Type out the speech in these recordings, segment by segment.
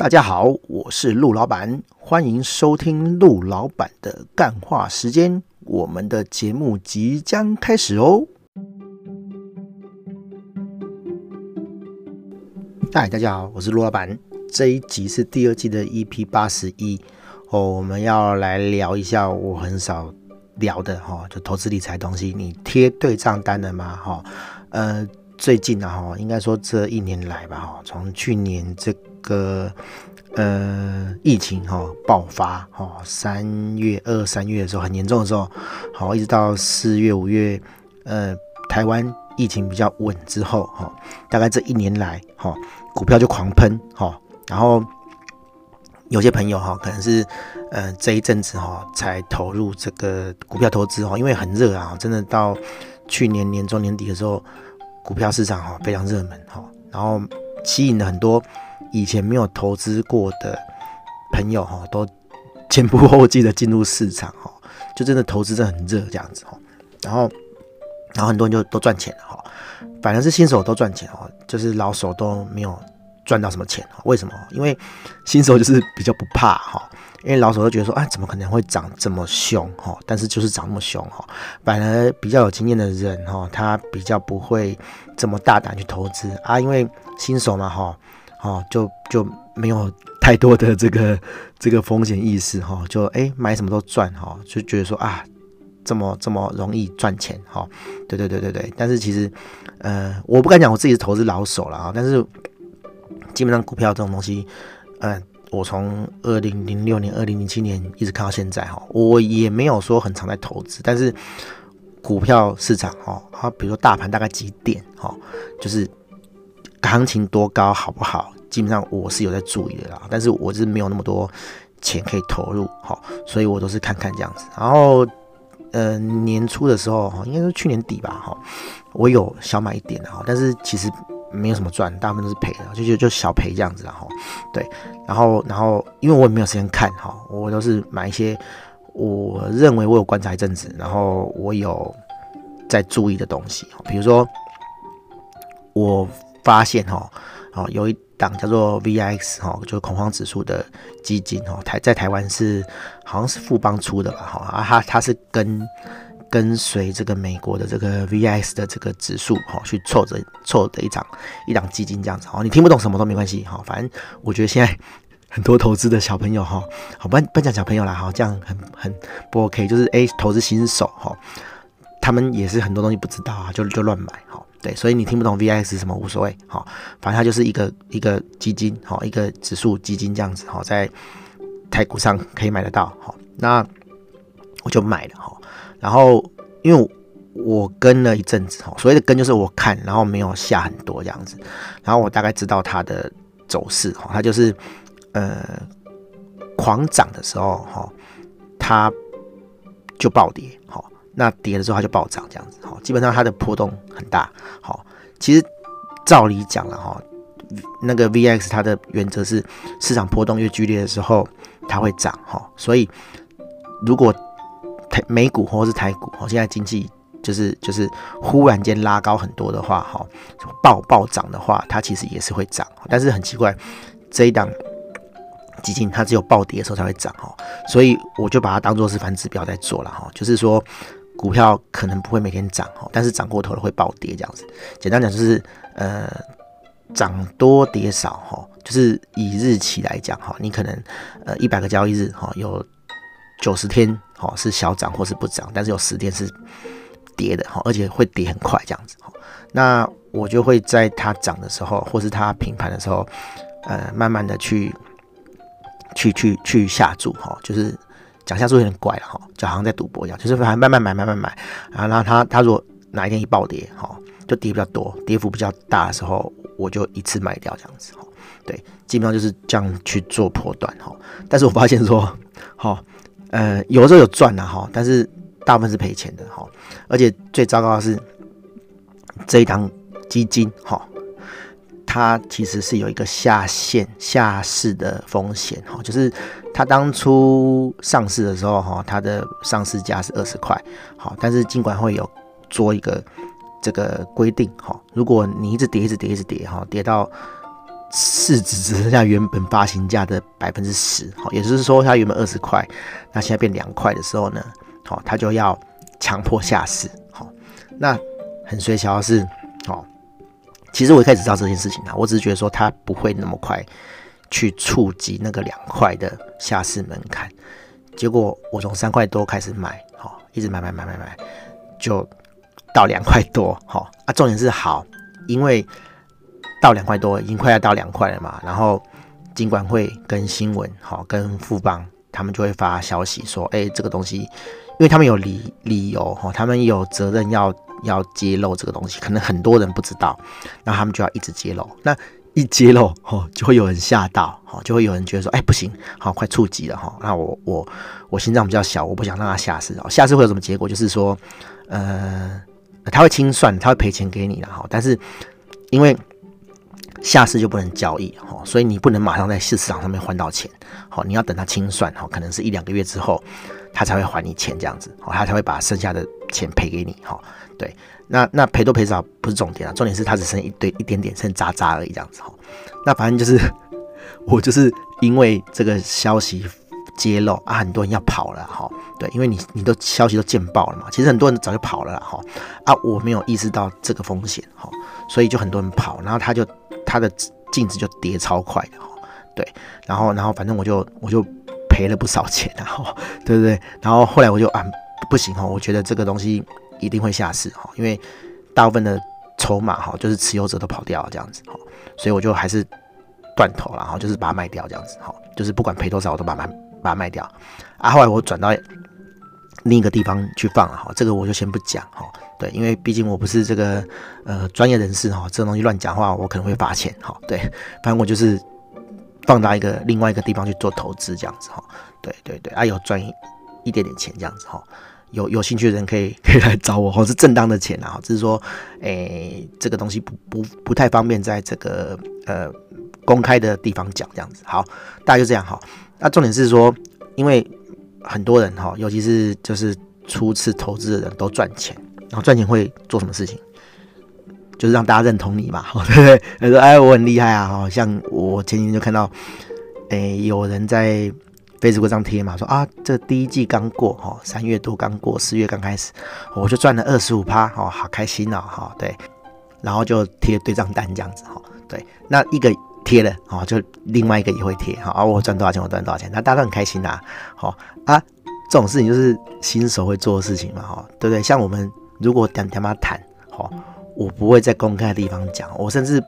大家好，我是陆老板，欢迎收听陆老板的干话时间。我们的节目即将开始哦。嗨，大家好，我是陆老板。这一集是第二季的 EP 八十一哦，我们要来聊一下我很少聊的哈，就投资理财东西。你贴对账单了吗？哈，呃，最近啊哈，应该说这一年来吧哈，从去年这个呃疫情哈爆发哈，三月二三月的时候很严重的时候，好，一直到四月五月，呃，台湾疫情比较稳之后哈，大概这一年来哈，股票就狂喷哈。然后有些朋友哈，可能是呃这一阵子哈才投入这个股票投资哈，因为很热啊，真的到去年年中年底的时候，股票市场哈非常热门哈，然后吸引了很多以前没有投资过的朋友哈，都前仆后继的进入市场哈，就真的投资真的很热这样子哈，然后然后很多人就都赚钱了哈，反正是新手都赚钱哈，就是老手都没有。赚到什么钱？为什么？因为新手就是比较不怕哈，因为老手都觉得说啊，怎么可能会涨这么凶哈？但是就是涨那么凶哈，反而比较有经验的人哈，他比较不会这么大胆去投资啊，因为新手嘛哈，哦就就没有太多的这个这个风险意识哈，就哎买什么都赚哈，就觉得说啊，这么这么容易赚钱哈，对对对对对，但是其实呃，我不敢讲我自己是投资老手了啊，但是。基本上股票这种东西，呃，我从二零零六年、二零零七年一直看到现在哈，我也没有说很常在投资，但是股票市场哈，它比如说大盘大概几点哈，就是行情多高好不好，基本上我是有在注意的啦，但是我是没有那么多钱可以投入哈，所以我都是看看这样子。然后呃年初的时候哈，应该是去年底吧哈，我有小买一点哈，但是其实。没有什么赚，大部分都是赔的，就就就小赔这样子，然后对，然后然后因为我也没有时间看哈，我都是买一些我认为我有观察一阵子，然后我有在注意的东西，比如说我发现哈，哦有一档叫做 VIX 哈，就是恐慌指数的基金哈，台在台湾是好像是富邦出的吧哈，啊它它是跟。跟随这个美国的这个 VIX 的这个指数哈，去凑着凑的一档一档基金这样子哦，你听不懂什么都没关系哈，反正我觉得现在很多投资的小朋友哈，好不不讲小朋友啦哈，这样很很不 OK，就是诶投资新手哈，他们也是很多东西不知道啊，就就乱买哈，对，所以你听不懂 VIX 什么无所谓哈，反正它就是一个一个基金哈，一个指数基金这样子哈，在台股上可以买得到哈，那我就买了哈。然后，因为我跟了一阵子哈，所谓的跟就是我看，然后没有下很多这样子，然后我大概知道它的走势哈，它就是呃狂涨的时候哈，它就暴跌哈，那跌了之后它就暴涨这样子哈，基本上它的波动很大好。其实照理讲了哈，那个 VX 它的原则是市场波动越剧烈的时候它会涨哈，所以如果台美股或是台股哦，现在经济就是就是忽然间拉高很多的话，哈，暴暴涨的话，它其实也是会涨，但是很奇怪，这一档基金它只有暴跌的时候才会涨，哈，所以我就把它当做是反指标在做了，哈，就是说股票可能不会每天涨，哈，但是涨过头了会暴跌这样子。简单讲就是，呃，涨多跌少，哈，就是以日期来讲，哈，你可能呃一百个交易日，哈，有。九十天哦是小涨或是不涨，但是有十天是跌的哈，而且会跌很快这样子哈。那我就会在它涨的时候，或是它平盘的时候，呃，慢慢的去去去去下注哈，就是讲下是有点怪了哈，就好像在赌博一样，就是反正慢慢买慢慢买。然后他他如果哪一天一暴跌哈，就跌比较多，跌幅比较大的时候，我就一次卖掉这样子哈。对，基本上就是这样去做波段哈。但是我发现说，哈。呃，有时候有赚的哈，但是大部分是赔钱的哈。而且最糟糕的是，这一档基金哈，它其实是有一个下线下市的风险哈，就是它当初上市的时候哈，它的上市价是二十块，好，但是尽管会有做一个这个规定哈，如果你一直跌一直跌一直跌哈，跌到市值只剩下原本发行价的百分之十，好，也就是说它原本二十块，那现在变两块的时候呢，好，它就要强迫下市，好，那很衰小的是，好，其实我一开始知道这件事情啊，我只是觉得说它不会那么快去触及那个两块的下市门槛，结果我从三块多开始买，好，一直买买买买买，就到两块多，好，啊，重点是好，因为。到两块多，已经快要到两块了嘛。然后，金管会跟新闻，好，跟富邦，他们就会发消息说，哎，这个东西，因为他们有理理由，哈，他们有责任要要揭露这个东西，可能很多人不知道，那他们就要一直揭露。那一揭露，哈，就会有人吓到，哈，就会有人觉得说，哎，不行，好，快触及了，哈，那我我我心脏比较小，我不想让他下市，哦，下市会有什么结果？就是说，呃，他会清算，他会赔钱给你的，哈，但是因为。下市就不能交易，哈，所以你不能马上在市场上面换到钱，好，你要等他清算，哈，可能是一两个月之后，他才会还你钱这样子，哦，他才会把剩下的钱赔给你，哈，对，那那赔多赔少不是重点啊，重点是他只剩一堆一点点剩渣渣而已这样子，哈，那反正就是我就是因为这个消息揭露啊，很多人要跑了，哈，对，因为你你都消息都见报了嘛，其实很多人早就跑了，哈，啊，我没有意识到这个风险，哈，所以就很多人跑，然后他就。它的净值就跌超快的哈，对，然后然后反正我就我就赔了不少钱，然后对不对？然后后来我就啊不行哈，我觉得这个东西一定会下市哈，因为大部分的筹码哈就是持有者都跑掉了这样子哈，所以我就还是断头了，然后就是把它卖掉这样子哈，就是不管赔多少我都把它把它卖掉啊。后来我转到另一个地方去放了哈，这个我就先不讲哈。对，因为毕竟我不是这个呃专业人士哈，这种东西乱讲话我可能会罚钱哈。对，反正我就是放到一个另外一个地方去做投资这样子哈。对对对，啊有赚一点点钱这样子哈。有有兴趣的人可以 可以来找我，或是正当的钱啊，只是说诶这个东西不不不太方便在这个呃公开的地方讲这样子。好，大概就这样哈。那重点是说，因为很多人哈，尤其是就是初次投资的人都赚钱。然后赚钱会做什么事情？就是让大家认同你嘛，对不对？他说：“哎，我很厉害啊！”哈，像我前几天就看到，哎，有人在 Facebook 上贴嘛，说啊，这第一季刚过，哈，三月多刚过，四月刚开始，我就赚了二十五趴，哈，好开心哦，哈，对，然后就贴对账单这样子，哈，对，那一个贴了，哈，就另外一个也会贴，哈，啊，我赚多少钱，我赚多少钱，那大家都很开心呐，好啊，这种事情就是新手会做的事情嘛，哈，对不对？像我们。如果点点妈谈，好，我不会在公开的地方讲。我甚至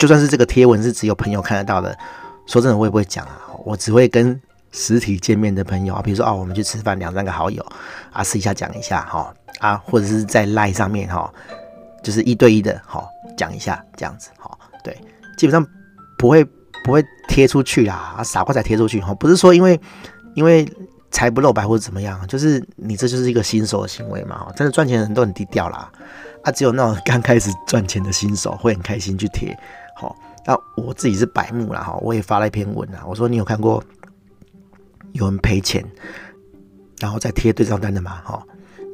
就算是这个贴文是只有朋友看得到的，说真的，我也不会讲啊。我只会跟实体见面的朋友啊，比如说哦，我们去吃饭，两三个好友啊，私下讲一下哈啊，或者是在 LINE 上面哈，就是一对一的哈讲一下这样子哈。对，基本上不会不会贴出去啦，傻瓜才贴出去哈。不是说因为因为。财不露白或者怎么样，就是你这就是一个新手的行为嘛，真的赚钱的人都很低调啦，啊，只有那种刚开始赚钱的新手会很开心去贴，好，那我自己是白目啦哈，我也发了一篇文啊，我说你有看过有人赔钱，然后再贴对账单的嘛？哈，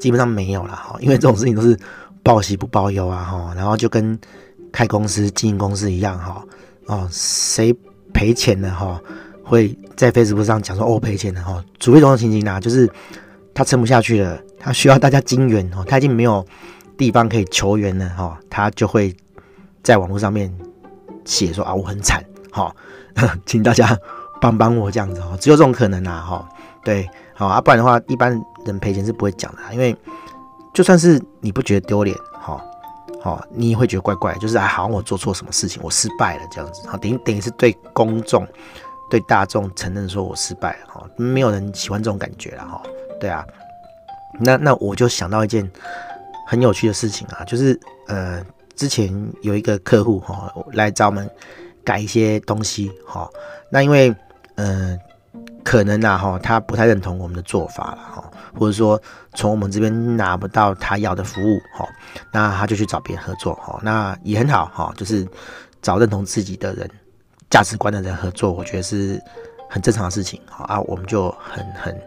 基本上没有了哈，因为这种事情都是报喜不报忧啊哈，然后就跟开公司经营公司一样哈，哦，谁赔钱了哈？会在 Facebook 上讲说哦赔钱了哈，除非这种情形啊，就是他撑不下去了，他需要大家金援哦，他已经没有地方可以求援了哈，他就会在网络上面写说啊我很惨哈，请大家帮帮我这样子哈，只有这种可能啊哈，对，好啊，不然的话一般人赔钱是不会讲的，因为就算是你不觉得丢脸哈，好，你也会觉得怪怪，就是啊好像我做错什么事情，我失败了这样子，好，等于等于是对公众。对大众承认说我失败了哈，没有人喜欢这种感觉了哈。对啊，那那我就想到一件很有趣的事情啊，就是呃，之前有一个客户哈来找我们改一些东西哈，那因为呃可能啊哈他不太认同我们的做法了哈，或者说从我们这边拿不到他要的服务哈，那他就去找别人合作哈，那也很好哈，就是找认同自己的人。价值观的人合作，我觉得是很正常的事情，啊，我们就很很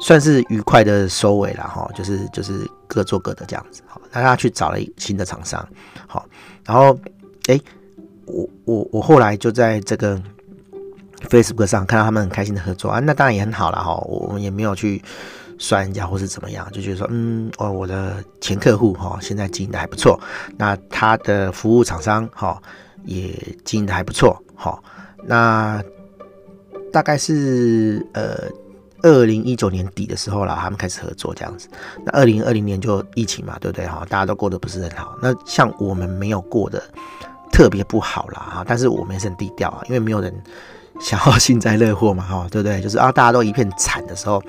算是愉快的收尾了哈，就是就是各做各的这样子，好，那他去找了一新的厂商，好，然后哎，我我我后来就在这个 Facebook 上看到他们很开心的合作啊，那当然也很好了哈。我们也没有去酸人家或是怎么样，就觉得说，嗯，哦，我的前客户哈，现在经营的还不错，那他的服务厂商哈也经营的还不错，好，那大概是呃。二零一九年底的时候啦，他们开始合作这样子。那二零二零年就疫情嘛，对不对哈？大家都过得不是很好。那像我们没有过得特别不好啦哈，但是我们也是很低调啊，因为没有人想要幸灾乐祸嘛哈，对不对？就是啊，大家都一片惨的时候，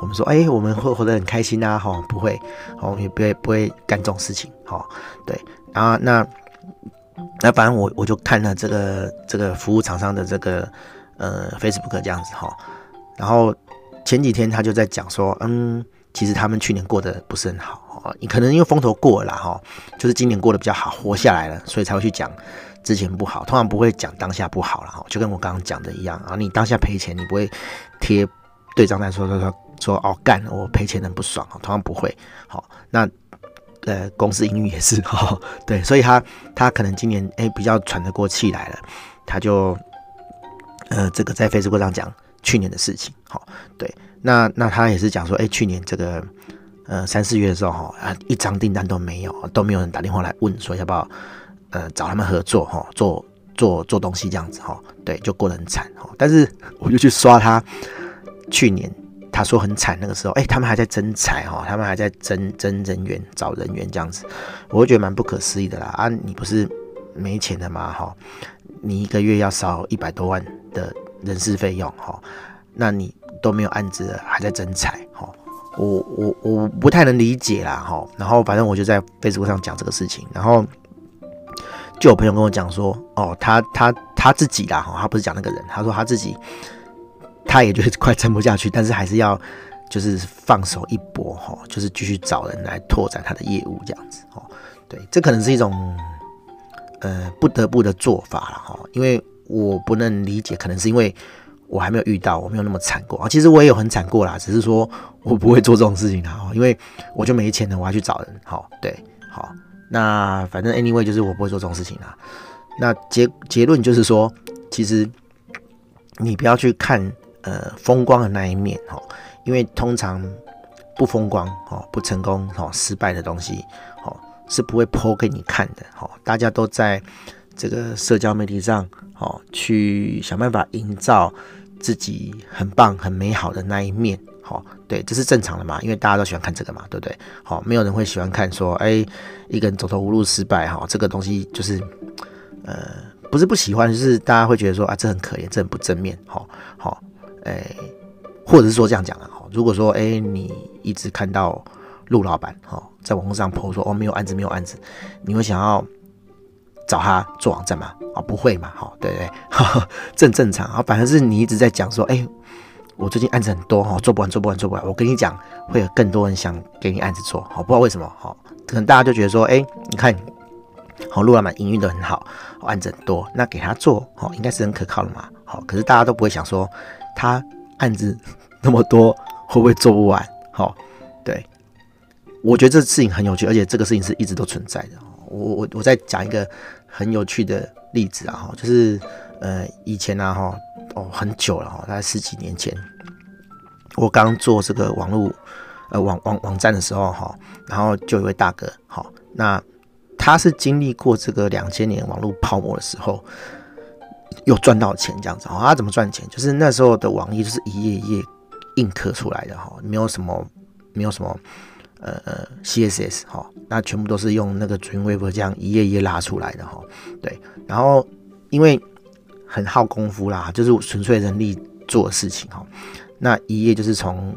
我们说哎、我们会活得很开心啊哈，不会，我们也不会不会干这种事情哈。对，然后那那反正我我就看了这个这个服务厂商的这个呃 Facebook 这样子哈，然后。前几天他就在讲说，嗯，其实他们去年过得不是很好，你可能因为风头过了哈，就是今年过得比较好，活下来了，所以才会去讲之前不好，通常不会讲当下不好了哈，就跟我刚刚讲的一样啊，你当下赔钱，你不会贴对账单说说说说哦干，我赔钱很不爽啊，通常不会，好，那呃公司营运也是哈，对，所以他他可能今年哎比较喘得过气来了，他就呃这个在 Facebook 上讲。去年的事情，好，对，那那他也是讲说，哎、去年这个呃三四月的时候，哈啊一张订单都没有，都没有人打电话来问说要不要呃找他们合作，哈，做做做东西这样子，哈，对，就过得很惨，哈。但是我就去刷他去年他说很惨那个时候，哎、他们还在征才，哈，他们还在征征人员找人员这样子，我会觉得蛮不可思议的啦。啊，你不是没钱的吗？哈，你一个月要烧一百多万的。人事费用哈，那你都没有案子了，还在征才哈，我我我不太能理解啦哈。然后反正我就在 Facebook 上讲这个事情，然后就有朋友跟我讲说，哦，他他他自己啦哈，他不是讲那个人，他说他自己他也觉得快撑不下去，但是还是要就是放手一搏哈，就是继续找人来拓展他的业务这样子哦。对，这可能是一种呃不得不的做法了哈，因为。我不能理解，可能是因为我还没有遇到，我没有那么惨过啊。其实我也有很惨过啦，只是说我不会做这种事情啦，因为我就没钱了，我要去找人。好，对，好，那反正 anyway 就是我不会做这种事情啦。那结结论就是说，其实你不要去看呃风光的那一面哈，因为通常不风光哦，不成功哦，失败的东西哦是不会剖给你看的。哦，大家都在这个社交媒体上。哦，去想办法营造自己很棒、很美好的那一面。好，对，这是正常的嘛，因为大家都喜欢看这个嘛，对不对？好，没有人会喜欢看说，哎，一个人走投无路、失败，哈，这个东西就是，呃，不是不喜欢，就是大家会觉得说，啊，这很可怜，这很不正面。好，好，哎，或者是说这样讲啊，如果说，哎，你一直看到陆老板，哈，在网络上 po 说，哦，没有案子，没有案子，你会想要找他做网站吗？哦，不会嘛，哈，对不对，正正常啊，反正是你一直在讲说，哎，我最近案子很多哈，做不完，做不完，做不完。我跟你讲，会有更多人想给你案子做，好，不知道为什么，哈，可能大家就觉得说，哎，你看，好，陆老板营运的很好，案子很多，那给他做，好，应该是很可靠的嘛，好，可是大家都不会想说，他案子那么多，会不会做不完？好，对，我觉得这事情很有趣，而且这个事情是一直都存在的。我我我再讲一个很有趣的。例子啊，哈，就是呃，以前啊，哈，哦，很久了哈，大概十几年前，我刚做这个网络呃网网网站的时候哈，然后就有一位大哥，哈，那他是经历过这个两千年网络泡沫的时候，有赚到钱这样子，哈，他怎么赚钱？就是那时候的网页就是一页一页印刻出来的哈，没有什么没有什么呃呃 CSS 哈，那全部都是用那个纯微博这样一页一页拉出来的哈，对。然后，因为很耗功夫啦，就是纯粹人力做事情哈。那一页就是从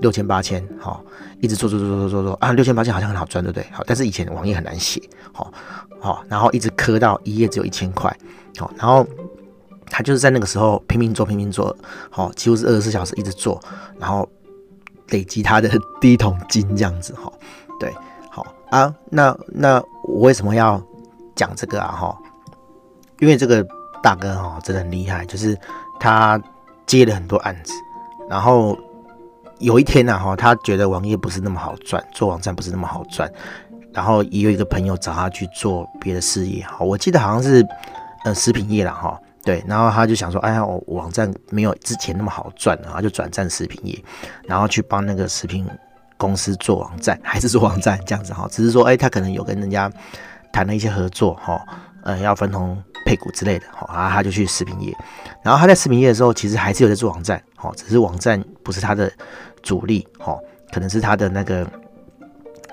六千八千，哈，一直做做做做做做啊，六千八千好像很好赚，对不对？好，但是以前网页很难写，好，好，然后一直磕到一页只有一千块，好，然后他就是在那个时候拼命做拼命做，好，几乎是二十四小时一直做，然后累积他的第一桶金这样子，哈，对，好啊，那那我为什么要讲这个啊？哈。因为这个大哥哈真的很厉害，就是他接了很多案子，然后有一天呢哈，他觉得网页不是那么好赚，做网站不是那么好赚，然后也有一个朋友找他去做别的事业哈，我记得好像是呃食品业了哈。对，然后他就想说，哎呀，我网站没有之前那么好赚，然后就转战食品业，然后去帮那个食品公司做网站，还是做网站这样子哈，只是说，哎，他可能有跟人家谈了一些合作哈，呃，要分红配股之类的哈，然后他就去食品业，然后他在食品业的时候，其实还是有在做网站，哈，只是网站不是他的主力，哈，可能是他的那个。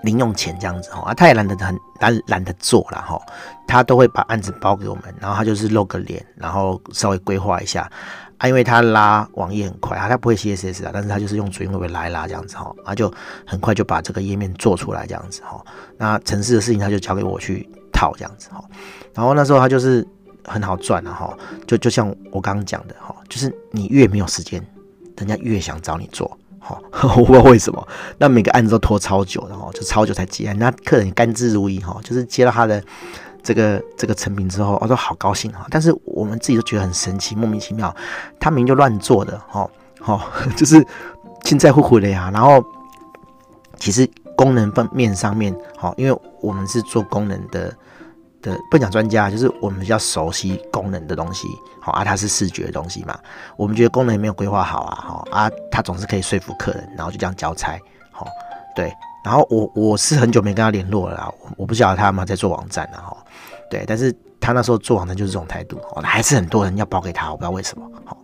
零用钱这样子哈，啊，他也懒得很懒懒得做了哈，他都会把案子包给我们，然后他就是露个脸，然后稍微规划一下啊，因为他拉网页很快啊，他不会 CSS 啊，但是他就是用主韵味来拉这样子哈，啊，就很快就把这个页面做出来这样子哈，那程式的事情他就交给我去套这样子哈，然后那时候他就是很好赚了哈，就就像我刚刚讲的哈，就是你越没有时间，人家越想找你做。我不知道为什么，那每个案子都拖超久的哈，就超久才结案。那客人甘之如饴哈，就是接到他的这个这个成品之后，我都好高兴哈。但是我们自己都觉得很神奇，莫名其妙，他明明就乱做的哈，哈，就是现在乎乎的呀。然后其实功能方面上面，哈，因为我们是做功能的。的不讲专家，就是我们比较熟悉功能的东西，好啊，它是视觉的东西嘛，我们觉得功能也没有规划好啊，好啊，他总是可以说服客人，然后就这样交差，好，对，然后我我是很久没跟他联络了啦，我不晓得他有没有在做网站呢，哈，对，但是他那时候做网站就是这种态度，哦，还是很多人要包给他，我不知道为什么，好，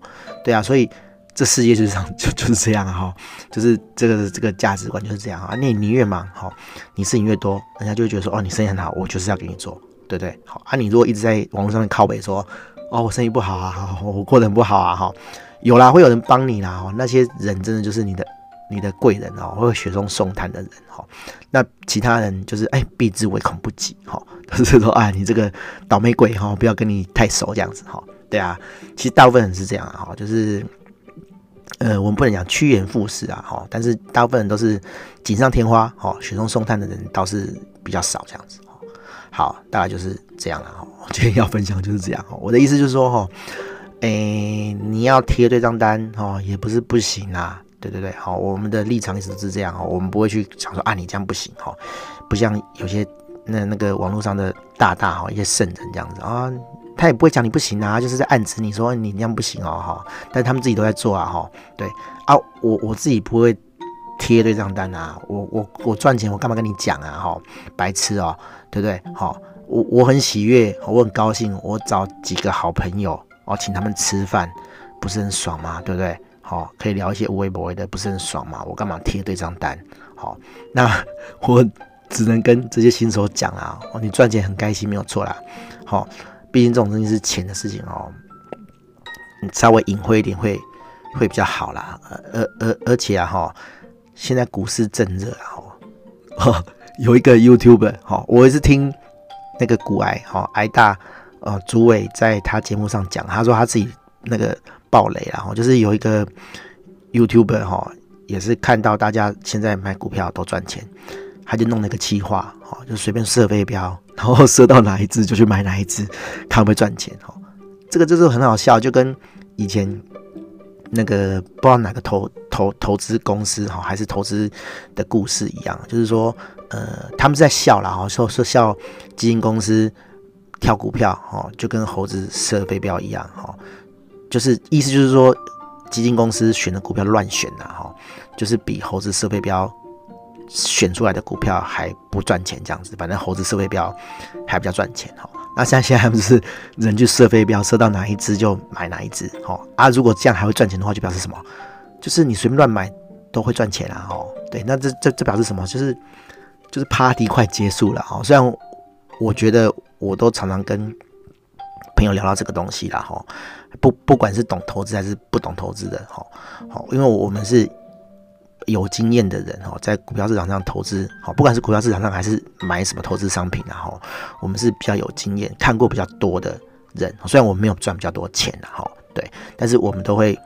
对啊，所以这世界就是这样，就就是这样哈，就是这个这个价值观就是这样啊，你你越忙，好，你事情越多，人家就会觉得说，哦，你生意很好，我就是要给你做。对对，好啊！你如果一直在网络上面靠北说，哦，我生意不好啊，我过得很不好啊，哈，有啦，会有人帮你啦，哈那些人真的就是你的你的贵人哦，会雪中送炭的人哈。那其他人就是哎，避之唯恐不及哈，就是说哎，你这个倒霉鬼哈，不要跟你太熟这样子哈。对啊，其实大部分人是这样哈，就是呃，我们不能讲趋炎附势啊哈，但是大部分人都是锦上添花哈，雪中送炭的人倒是比较少这样子。好，大概就是这样了哈。今天要分享就是这样哈。我的意思就是说哈，诶，你要贴对账单哈，也不是不行啦。对对对，好，我们的立场一直是这样哈。我们不会去想说啊，你这样不行哈。不像有些那那个网络上的大大哈，一些圣人这样子啊，他也不会讲你不行啊，就是在暗指你说你这样不行哦哈。但他们自己都在做啊哈。对啊，我我自己不会贴对账单啊。我我我赚钱，我干嘛跟你讲啊哈？白痴哦。对不对？好，我我很喜悦，我很高兴，我找几个好朋友，哦，请他们吃饭，不是很爽吗？对不对？好，可以聊一些无微不微的，不是很爽吗？我干嘛贴对账单？好，那我只能跟这些新手讲啊，哦，你赚钱很开心，没有错啦。好，毕竟这种东西是钱的事情哦，你稍微隐晦一点会会比较好啦。而而而且啊，哈，现在股市正热啊，哈。有一个 YouTuber 哈，我也是听那个股癌哈癌大呃主委在他节目上讲，他说他自己那个爆雷了哈，就是有一个 YouTuber 哈，也是看到大家现在买股票都赚钱，他就弄了一个企划哈，就随便设飞镖，然后设到哪一只就去买哪一只，看会不会赚钱哈。这个就是很好笑，就跟以前。那个不知道哪个投投投资公司哈，还是投资的故事一样，就是说，呃，他们在笑啦，哈，说说笑基金公司挑股票哈，就跟猴子射飞镖一样哈，就是意思就是说，基金公司选的股票乱选呐哈，就是比猴子射飞镖选出来的股票还不赚钱这样子，反正猴子射飞镖还比较赚钱哈。那像现在还不是人去射飞镖，射到哪一只就买哪一只，哦啊！如果这样还会赚钱的话，就表示什么？就是你随便乱买都会赚钱啊，哦，对，那这这这表示什么？就是就是 party 快结束了，哦。虽然我觉得我都常常跟朋友聊到这个东西啦，哈，不不管是懂投资还是不懂投资的，哈，好，因为我们是。有经验的人哈，在股票市场上投资，好，不管是股票市场上还是买什么投资商品，然后我们是比较有经验、看过比较多的人。虽然我们没有赚比较多钱哈，对，但是我们都会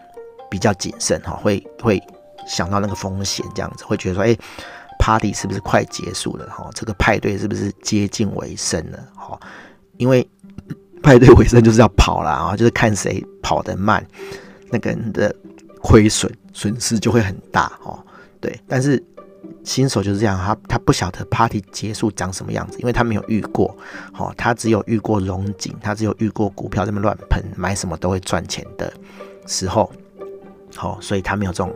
比较谨慎哈，会会想到那个风险这样子，会觉得说，哎，party 是不是快结束了哈？这个派对是不是接近尾声了？哈，因为 派对尾声就是要跑了啊，就是看谁跑得慢，那个人的亏损损失就会很大哈。对，但是新手就是这样，他他不晓得 party 结束长什么样子，因为他没有遇过，哦，他只有遇过荣景，他只有遇过股票这么乱喷，买什么都会赚钱的时候，好，所以他没有这种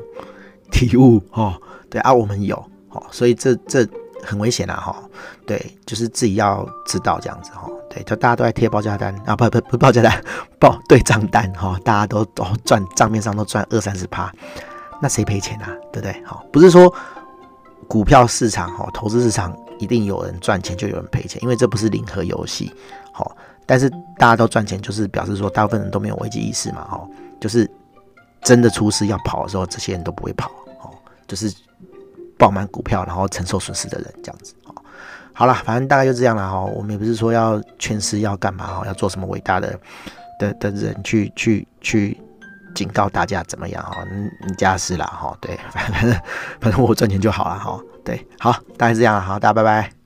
体悟，哦，对啊，我们有，哦，所以这这很危险啊，哈，对，就是自己要知道这样子，哈，对，就大家都在贴报价单啊，不不不报价单，报对账单，哈，大家都都赚账面上都赚二三十趴，那谁赔钱啊？对不对？好，不是说。股票市场哈，投资市场一定有人赚钱就有人赔钱，因为这不是零和游戏，好，但是大家都赚钱，就是表示说大部分人都没有危机意识嘛，哈，就是真的出事要跑的时候，这些人都不会跑，哦，就是爆满股票然后承受损失的人这样子，哦，好了，反正大概就这样了哈，我们也不是说要劝世要干嘛哈，要做什么伟大的的的人去去去。警告大家怎么样哈？你你家事啦哈，对，反正 反正我赚钱就好了哈，对，好，大概是这样了，好，大家拜拜。